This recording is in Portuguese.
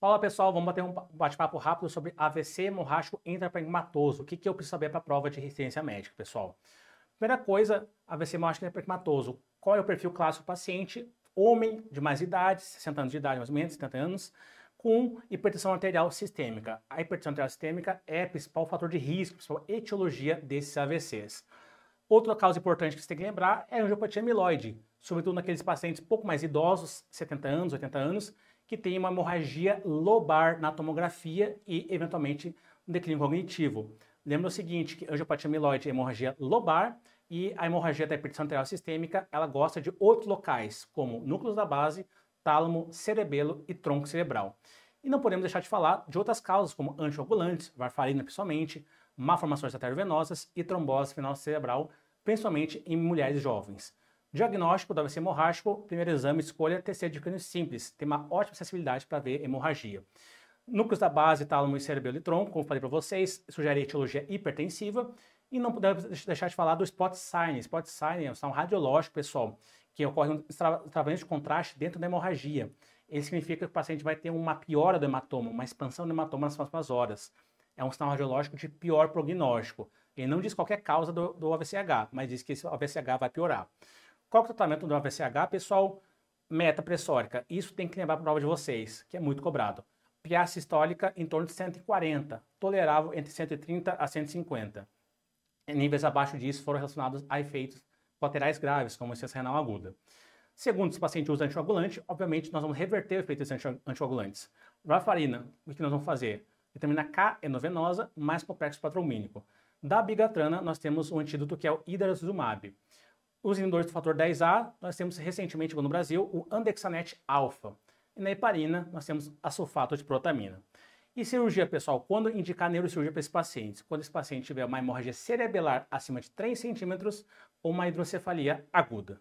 Fala pessoal, vamos bater um bate-papo rápido sobre AVC hemorrágico intrapancreamatoso. O que, que eu preciso saber para a prova de resistência médica, pessoal? Primeira coisa, AVC hemorrágico intrapancreamatoso. Qual é o perfil clássico do paciente? Homem de mais idade, 60 anos de idade mais ou menos, 70 anos, com hipertensão arterial sistêmica. A hipertensão arterial sistêmica é o principal fator de risco, principal etiologia desses AVCs. Outra causa importante que você tem que lembrar é a angiopatia amiloide, sobretudo naqueles pacientes pouco mais idosos, 70 anos, 80 anos, que tem uma hemorragia lobar na tomografia e, eventualmente, um declínio cognitivo. Lembra o seguinte, que angiopatia amiloide é hemorragia lobar e a hemorragia da hipertensão arterial sistêmica, ela gosta de outros locais, como núcleos da base, tálamo, cerebelo e tronco cerebral. E não podemos deixar de falar de outras causas, como anticoagulantes, varfarina principalmente, malformações arteriovenosas e trombose final cerebral, principalmente em mulheres jovens. Diagnóstico do AVC hemorrágico, primeiro exame, escolha TC de crânio simples, tem uma ótima sensibilidade para ver hemorragia. Núcleos da base, tálamo e cerebelo e tronco, como falei para vocês, sugere etiologia hipertensiva. E não podemos deixar de falar do spot sign. Spot sign é um sinal radiológico, pessoal, que ocorre um extravamento de contraste dentro da hemorragia. Ele significa que o paciente vai ter uma piora do hematoma, uma expansão do hematoma nas próximas horas. É um sinal radiológico de pior prognóstico. Ele não diz qualquer causa do, do AVCH, mas diz que esse AVCH vai piorar. Qual é o tratamento do AVCH, pessoal? Meta pressórica. Isso tem que lembrar para a prova de vocês, que é muito cobrado. PA sistólica em torno de 140, tolerável entre 130 a 150. Níveis abaixo disso foram relacionados a efeitos colaterais graves, como insuficiência renal aguda. Segundo, se o paciente usa anticoagulante, obviamente nós vamos reverter o efeito desses anticoagulantes. Varfarina, o que nós vamos fazer? Vitamina K endovenosa mais complexo patromínico. Da bigatrana, nós temos um antídoto que é o idarazumab. Os inibidores do fator 10A, nós temos recentemente no Brasil o Andexanet alfa. E na heparina, nós temos a sulfato de protamina. E cirurgia, pessoal, quando indicar neurocirurgia para esse paciente? Quando esse paciente tiver uma hemorragia cerebelar acima de 3 centímetros ou uma hidrocefalia aguda.